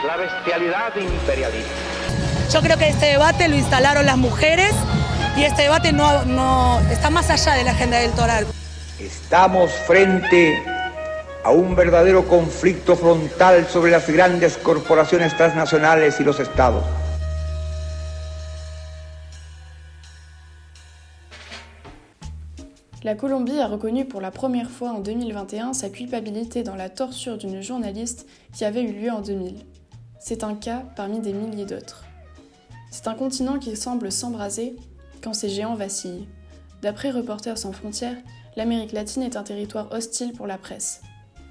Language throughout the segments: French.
La bestialidad imperialista. Yo creo que este debate lo instalaron las mujeres y este debate no, no está más allá de la agenda electoral. Estamos frente a un verdadero conflicto frontal sobre las grandes corporaciones transnacionales y los estados. La Colombie a reconnu pour la première fois en 2021 sa culpabilité dans la torture d'une journaliste qui avait eu lieu en 2000. C'est un cas parmi des milliers d'autres. C'est un continent qui semble s'embraser quand ces géants vacillent. D'après Reporters sans frontières, l'Amérique latine est un territoire hostile pour la presse,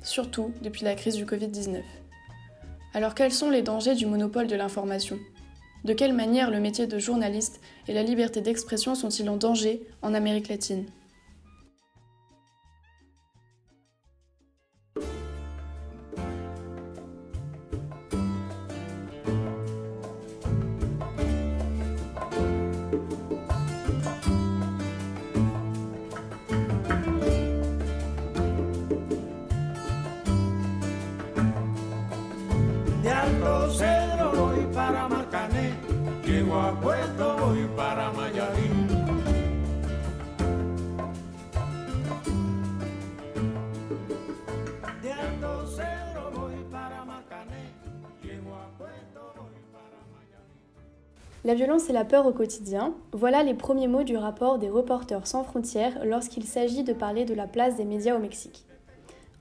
surtout depuis la crise du Covid-19. Alors quels sont les dangers du monopole de l'information? De quelle manière le métier de journaliste et la liberté d'expression sont-ils en danger en Amérique latine? La violence et la peur au quotidien, voilà les premiers mots du rapport des Reporters sans frontières lorsqu'il s'agit de parler de la place des médias au Mexique.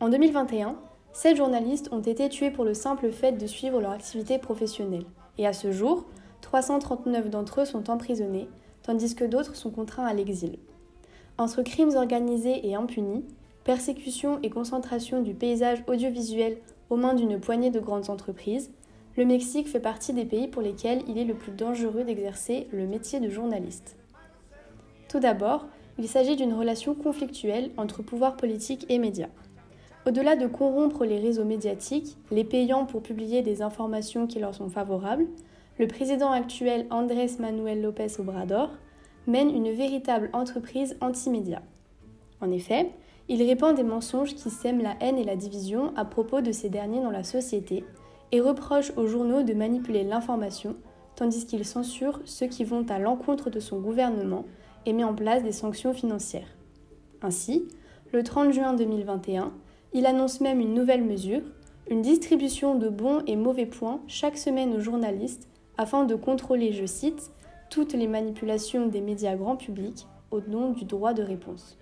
En 2021, sept journalistes ont été tués pour le simple fait de suivre leur activité professionnelle. Et à ce jour, 339 d'entre eux sont emprisonnés, tandis que d'autres sont contraints à l'exil. Entre crimes organisés et impunis, persécution et concentration du paysage audiovisuel aux mains d'une poignée de grandes entreprises, le Mexique fait partie des pays pour lesquels il est le plus dangereux d'exercer le métier de journaliste. Tout d'abord, il s'agit d'une relation conflictuelle entre pouvoir politique et médias. Au-delà de corrompre les réseaux médiatiques, les payant pour publier des informations qui leur sont favorables, le président actuel Andrés Manuel López Obrador mène une véritable entreprise anti-média. En effet, il répand des mensonges qui sèment la haine et la division à propos de ces derniers dans la société et reproche aux journaux de manipuler l'information, tandis qu'il censure ceux qui vont à l'encontre de son gouvernement et met en place des sanctions financières. Ainsi, le 30 juin 2021, il annonce même une nouvelle mesure, une distribution de bons et mauvais points chaque semaine aux journalistes afin de contrôler, je cite, toutes les manipulations des médias grand public au nom du droit de réponse.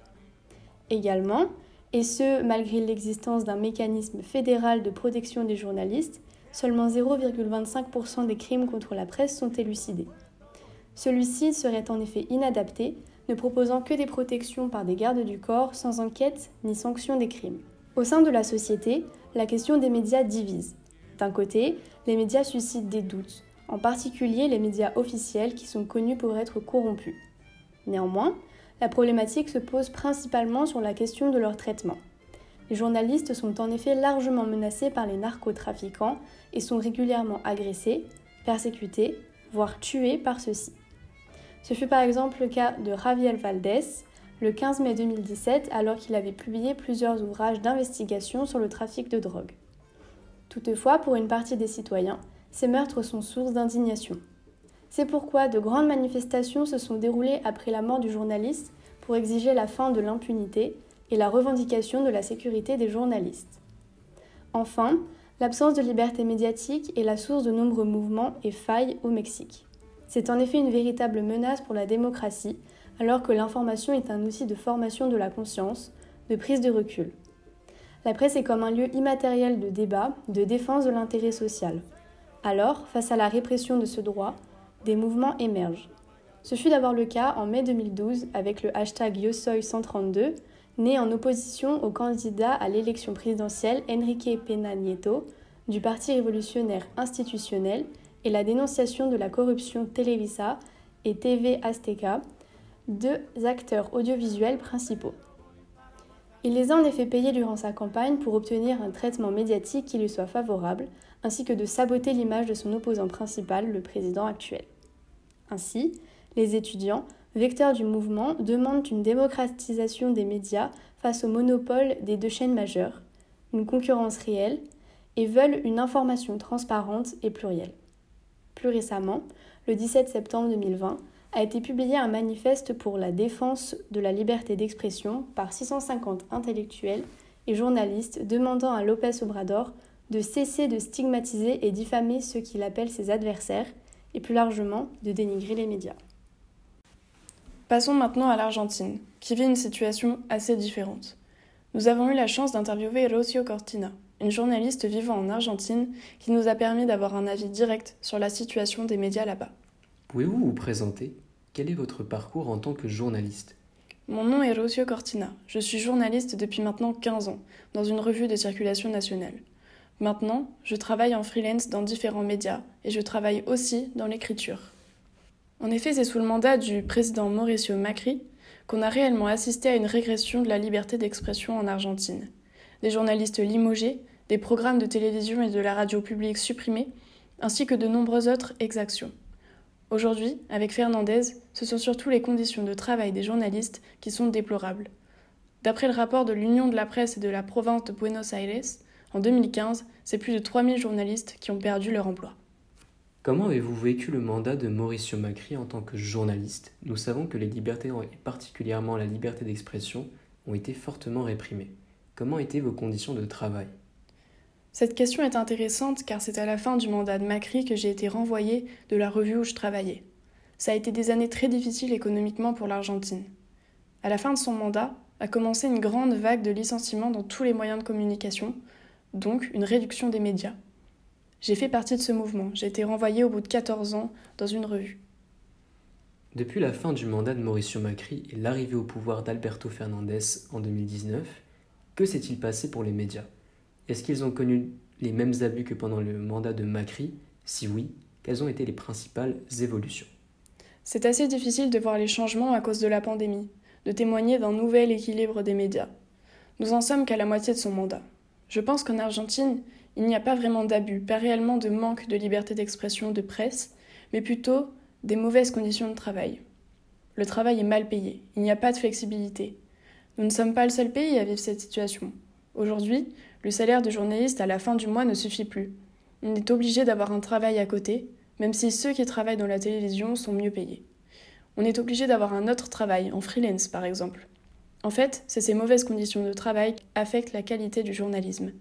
Également, et ce malgré l'existence d'un mécanisme fédéral de protection des journalistes, seulement 0,25% des crimes contre la presse sont élucidés. Celui-ci serait en effet inadapté, ne proposant que des protections par des gardes du corps sans enquête ni sanction des crimes. Au sein de la société, la question des médias divise. D'un côté, les médias suscitent des doutes, en particulier les médias officiels qui sont connus pour être corrompus. Néanmoins, la problématique se pose principalement sur la question de leur traitement. Les journalistes sont en effet largement menacés par les narcotrafiquants et sont régulièrement agressés, persécutés, voire tués par ceux-ci. Ce fut par exemple le cas de Javier Valdés le 15 mai 2017 alors qu'il avait publié plusieurs ouvrages d'investigation sur le trafic de drogue. Toutefois, pour une partie des citoyens, ces meurtres sont source d'indignation. C'est pourquoi de grandes manifestations se sont déroulées après la mort du journaliste pour exiger la fin de l'impunité et la revendication de la sécurité des journalistes. Enfin, l'absence de liberté médiatique est la source de nombreux mouvements et failles au Mexique. C'est en effet une véritable menace pour la démocratie, alors que l'information est un outil de formation de la conscience, de prise de recul. La presse est comme un lieu immatériel de débat, de défense de l'intérêt social. Alors, face à la répression de ce droit, des mouvements émergent. Ce fut d'abord le cas en mai 2012 avec le hashtag YoSoy132, né en opposition au candidat à l'élection présidentielle Enrique Pena Nieto du Parti révolutionnaire institutionnel et la dénonciation de la corruption Televisa et TV Azteca, deux acteurs audiovisuels principaux. Il les a en effet payés durant sa campagne pour obtenir un traitement médiatique qui lui soit favorable, ainsi que de saboter l'image de son opposant principal, le président actuel. Ainsi, les étudiants, vecteurs du mouvement, demandent une démocratisation des médias face au monopole des deux chaînes majeures, une concurrence réelle et veulent une information transparente et plurielle. Plus récemment, le 17 septembre 2020, a été publié un manifeste pour la défense de la liberté d'expression par 650 intellectuels et journalistes demandant à Lopez Obrador de cesser de stigmatiser et diffamer ceux qu'il appelle ses adversaires et plus largement de dénigrer les médias. Passons maintenant à l'Argentine, qui vit une situation assez différente. Nous avons eu la chance d'interviewer Rocio Cortina, une journaliste vivant en Argentine qui nous a permis d'avoir un avis direct sur la situation des médias là-bas. Pouvez-vous vous présenter? Quel est votre parcours en tant que journaliste? Mon nom est Rocio Cortina. Je suis journaliste depuis maintenant 15 ans, dans une revue de circulation nationale. Maintenant, je travaille en freelance dans différents médias et je travaille aussi dans l'écriture. En effet, c'est sous le mandat du président Mauricio Macri qu'on a réellement assisté à une régression de la liberté d'expression en Argentine. Des journalistes limogés, des programmes de télévision et de la radio publique supprimés, ainsi que de nombreuses autres exactions. Aujourd'hui, avec Fernandez, ce sont surtout les conditions de travail des journalistes qui sont déplorables. D'après le rapport de l'Union de la presse et de la province de Buenos Aires, en 2015, c'est plus de 3000 journalistes qui ont perdu leur emploi. Comment avez-vous vécu le mandat de Mauricio Macri en tant que journaliste? Nous savons que les libertés, et particulièrement la liberté d'expression, ont été fortement réprimées. Comment étaient vos conditions de travail? Cette question est intéressante car c'est à la fin du mandat de Macri que j'ai été renvoyé de la revue où je travaillais. Ça a été des années très difficiles économiquement pour l'Argentine. À la fin de son mandat, a commencé une grande vague de licenciements dans tous les moyens de communication, donc une réduction des médias. J'ai fait partie de ce mouvement, j'ai été renvoyé au bout de 14 ans dans une revue. Depuis la fin du mandat de Mauricio Macri et l'arrivée au pouvoir d'Alberto Fernandez en 2019, que s'est-il passé pour les médias? Est-ce qu'ils ont connu les mêmes abus que pendant le mandat de Macri? Si oui, quelles ont été les principales évolutions? C'est assez difficile de voir les changements à cause de la pandémie, de témoigner d'un nouvel équilibre des médias. Nous en sommes qu'à la moitié de son mandat. Je pense qu'en Argentine, il n'y a pas vraiment d'abus, pas réellement de manque de liberté d'expression de presse, mais plutôt des mauvaises conditions de travail. Le travail est mal payé, il n'y a pas de flexibilité. Nous ne sommes pas le seul pays à vivre cette situation. Aujourd'hui, le salaire de journaliste à la fin du mois ne suffit plus. On est obligé d'avoir un travail à côté, même si ceux qui travaillent dans la télévision sont mieux payés. On est obligé d'avoir un autre travail, en freelance par exemple. En fait, c'est ces mauvaises conditions de travail qui affectent la qualité du journalisme.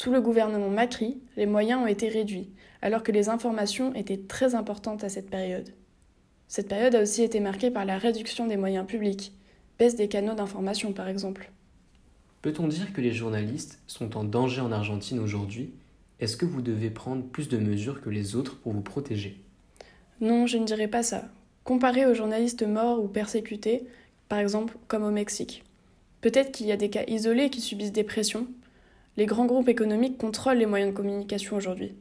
Sous le gouvernement Macri, les moyens ont été réduits, alors que les informations étaient très importantes à cette période. Cette période a aussi été marquée par la réduction des moyens publics, baisse des canaux d'information par exemple. Peut-on dire que les journalistes sont en danger en Argentine aujourd'hui? Est-ce que vous devez prendre plus de mesures que les autres pour vous protéger? Non, je ne dirais pas ça. Comparé aux journalistes morts ou persécutés, par exemple comme au Mexique. Peut-être qu'il y a des cas isolés qui subissent des pressions. Les grands groupes économiques contrôlent les moyens de communication aujourd'hui.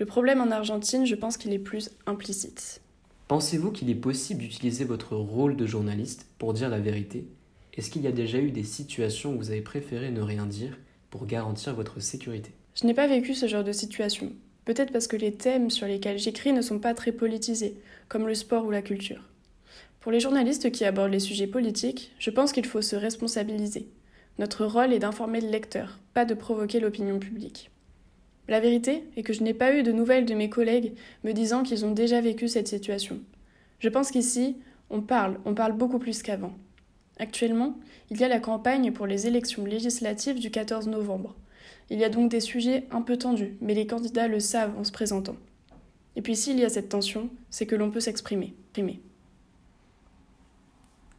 Le problème en Argentine, je pense qu'il est plus implicite. Pensez-vous qu'il est possible d'utiliser votre rôle de journaliste pour dire la vérité? Est-ce qu'il y a déjà eu des situations où vous avez préféré ne rien dire pour garantir votre sécurité? Je n'ai pas vécu ce genre de situation. Peut-être parce que les thèmes sur lesquels j'écris ne sont pas très politisés, comme le sport ou la culture. Pour les journalistes qui abordent les sujets politiques, je pense qu'il faut se responsabiliser. Notre rôle est d'informer le lecteur, pas de provoquer l'opinion publique. La vérité est que je n'ai pas eu de nouvelles de mes collègues me disant qu'ils ont déjà vécu cette situation. Je pense qu'ici, on parle, on parle beaucoup plus qu'avant. Actuellement, il y a la campagne pour les élections législatives du 14 novembre. Il y a donc des sujets un peu tendus, mais les candidats le savent en se présentant. Et puis s'il y a cette tension, c'est que l'on peut s'exprimer.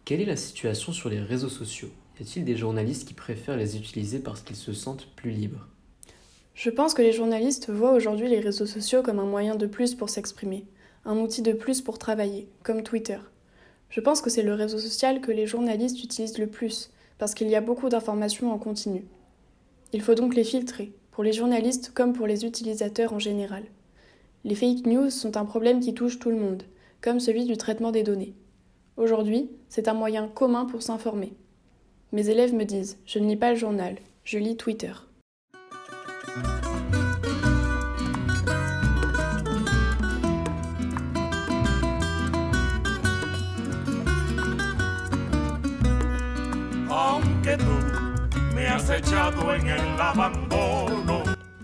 Quelle est la situation sur les réseaux sociaux? Y a-t-il des journalistes qui préfèrent les utiliser parce qu'ils se sentent plus libres? Je pense que les journalistes voient aujourd'hui les réseaux sociaux comme un moyen de plus pour s'exprimer, un outil de plus pour travailler, comme Twitter. Je pense que c'est le réseau social que les journalistes utilisent le plus, parce qu'il y a beaucoup d'informations en continu. Il faut donc les filtrer, pour les journalistes comme pour les utilisateurs en général. Les fake news sont un problème qui touche tout le monde, comme celui du traitement des données. Aujourd'hui, c'est un moyen commun pour s'informer. Mes élèves me disent Je ne lis pas le journal, je lis Twitter.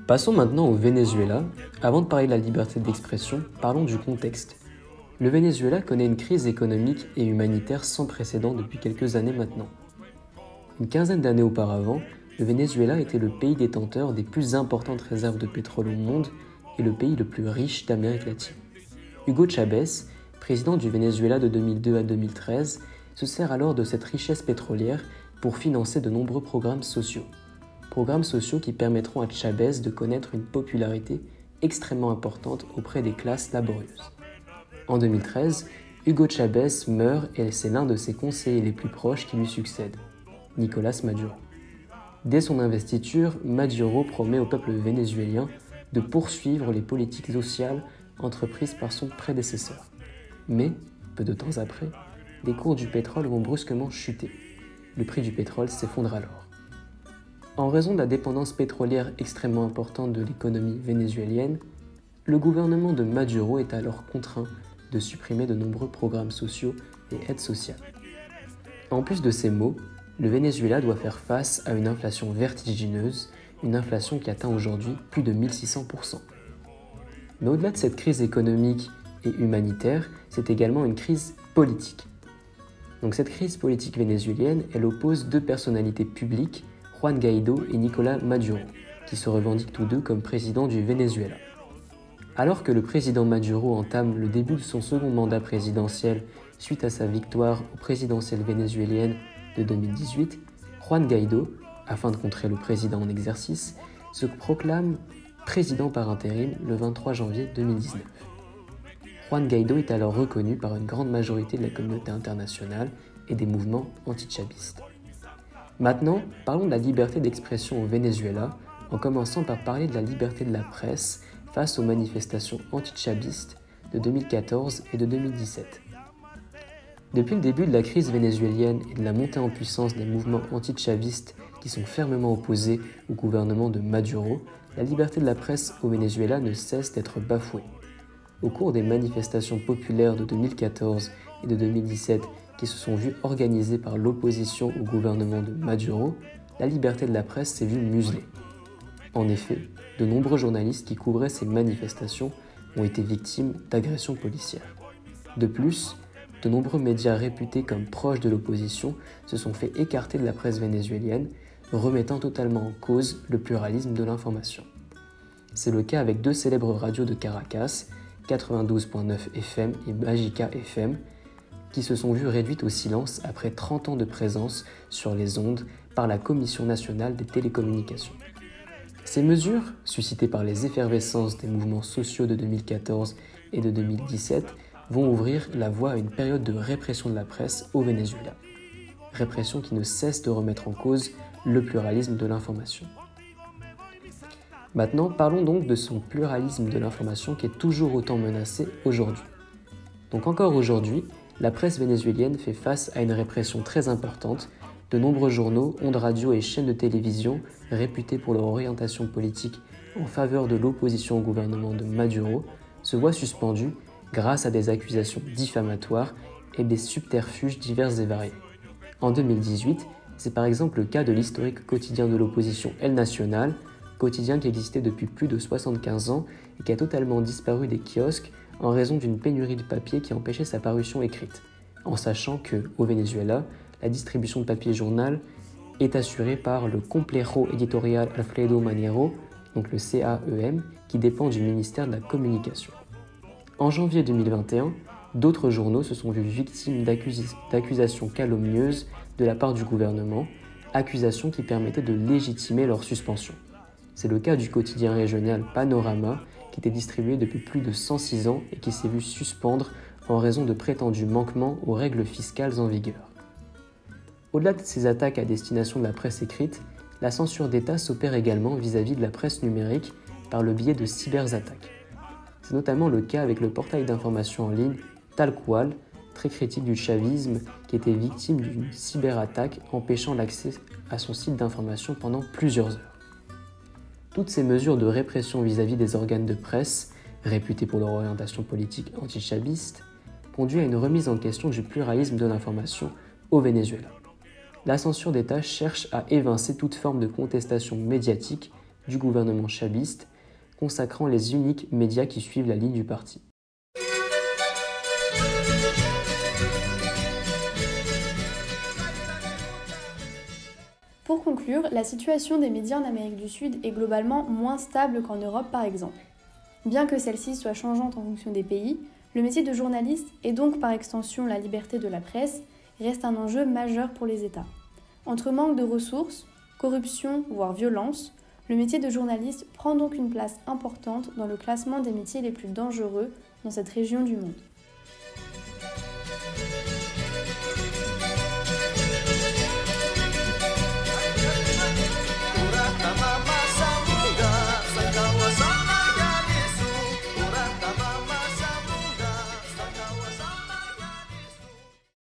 Passons maintenant au Venezuela. Avant de parler de la liberté d'expression, parlons du contexte. Le Venezuela connaît une crise économique et humanitaire sans précédent depuis quelques années maintenant. Une quinzaine d'années auparavant, le Venezuela était le pays détenteur des plus importantes réserves de pétrole au monde et le pays le plus riche d'Amérique latine. Hugo Chavez, président du Venezuela de 2002 à 2013, se sert alors de cette richesse pétrolière pour financer de nombreux programmes sociaux programmes sociaux qui permettront à Chavez de connaître une popularité extrêmement importante auprès des classes laborieuses. En 2013, Hugo Chavez meurt et c'est l'un de ses conseillers les plus proches qui lui succède, Nicolas Maduro. Dès son investiture, Maduro promet au peuple vénézuélien de poursuivre les politiques sociales entreprises par son prédécesseur. Mais, peu de temps après, les cours du pétrole vont brusquement chuter. Le prix du pétrole s'effondre alors. En raison de la dépendance pétrolière extrêmement importante de l'économie vénézuélienne, le gouvernement de Maduro est alors contraint de supprimer de nombreux programmes sociaux et aides sociales. En plus de ces mots, le Venezuela doit faire face à une inflation vertigineuse, une inflation qui atteint aujourd'hui plus de 1600%. Mais au-delà de cette crise économique et humanitaire, c'est également une crise politique. Donc cette crise politique vénézuélienne, elle oppose deux personnalités publiques Juan Guaido et Nicolas Maduro, qui se revendiquent tous deux comme président du Venezuela. Alors que le président Maduro entame le début de son second mandat présidentiel suite à sa victoire aux présidentielles vénézuéliennes de 2018, Juan Guaido, afin de contrer le président en exercice, se proclame président par intérim le 23 janvier 2019. Juan Guaido est alors reconnu par une grande majorité de la communauté internationale et des mouvements antichavistes. Maintenant, parlons de la liberté d'expression au Venezuela, en commençant par parler de la liberté de la presse face aux manifestations anti-chavistes de 2014 et de 2017. Depuis le début de la crise vénézuélienne et de la montée en puissance des mouvements anti-chavistes qui sont fermement opposés au gouvernement de Maduro, la liberté de la presse au Venezuela ne cesse d'être bafouée. Au cours des manifestations populaires de 2014 et de 2017 qui se sont vus organisés par l'opposition au gouvernement de Maduro, la liberté de la presse s'est vue muselée. En effet, de nombreux journalistes qui couvraient ces manifestations ont été victimes d'agressions policières. De plus, de nombreux médias réputés comme proches de l'opposition se sont fait écarter de la presse vénézuélienne, remettant totalement en cause le pluralisme de l'information. C'est le cas avec deux célèbres radios de Caracas, 92.9 FM et Magica FM, qui se sont vues réduites au silence après 30 ans de présence sur les ondes par la Commission nationale des télécommunications. Ces mesures, suscitées par les effervescences des mouvements sociaux de 2014 et de 2017, vont ouvrir la voie à une période de répression de la presse au Venezuela. Répression qui ne cesse de remettre en cause le pluralisme de l'information. Maintenant, parlons donc de son pluralisme de l'information qui est toujours autant menacé aujourd'hui. Donc encore aujourd'hui, la presse vénézuélienne fait face à une répression très importante. De nombreux journaux, ondes radio et chaînes de télévision, réputés pour leur orientation politique en faveur de l'opposition au gouvernement de Maduro, se voient suspendus grâce à des accusations diffamatoires et des subterfuges divers et variés. En 2018, c'est par exemple le cas de l'historique quotidien de l'opposition El Nacional, quotidien qui existait depuis plus de 75 ans et qui a totalement disparu des kiosques en raison d'une pénurie de papier qui empêchait sa parution écrite, en sachant que, au Venezuela, la distribution de papier journal est assurée par le Complejo Editorial Alfredo Maniero, donc le CAEM, qui dépend du ministère de la Communication. En janvier 2021, d'autres journaux se sont vus victimes d'accusations calomnieuses de la part du gouvernement, accusations qui permettaient de légitimer leur suspension. C'est le cas du quotidien régional Panorama, qui était distribué depuis plus de 106 ans et qui s'est vu suspendre en raison de prétendus manquements aux règles fiscales en vigueur. Au-delà de ces attaques à destination de la presse écrite, la censure d'État s'opère également vis-à-vis de la presse numérique par le biais de cyberattaques. C'est notamment le cas avec le portail d'information en ligne Talqual, très critique du chavisme, qui était victime d'une cyberattaque empêchant l'accès à son site d'information pendant plusieurs heures. Toutes ces mesures de répression vis-à-vis des organes de presse, réputés pour leur orientation politique anti-chaviste, conduit à une remise en question du pluralisme de l'information au Venezuela. La censure d'État cherche à évincer toute forme de contestation médiatique du gouvernement chabiste, consacrant les uniques médias qui suivent la ligne du parti. Pour conclure, la situation des médias en Amérique du Sud est globalement moins stable qu'en Europe par exemple. Bien que celle-ci soit changeante en fonction des pays, le métier de journaliste, et donc par extension la liberté de la presse, reste un enjeu majeur pour les États. Entre manque de ressources, corruption, voire violence, le métier de journaliste prend donc une place importante dans le classement des métiers les plus dangereux dans cette région du monde.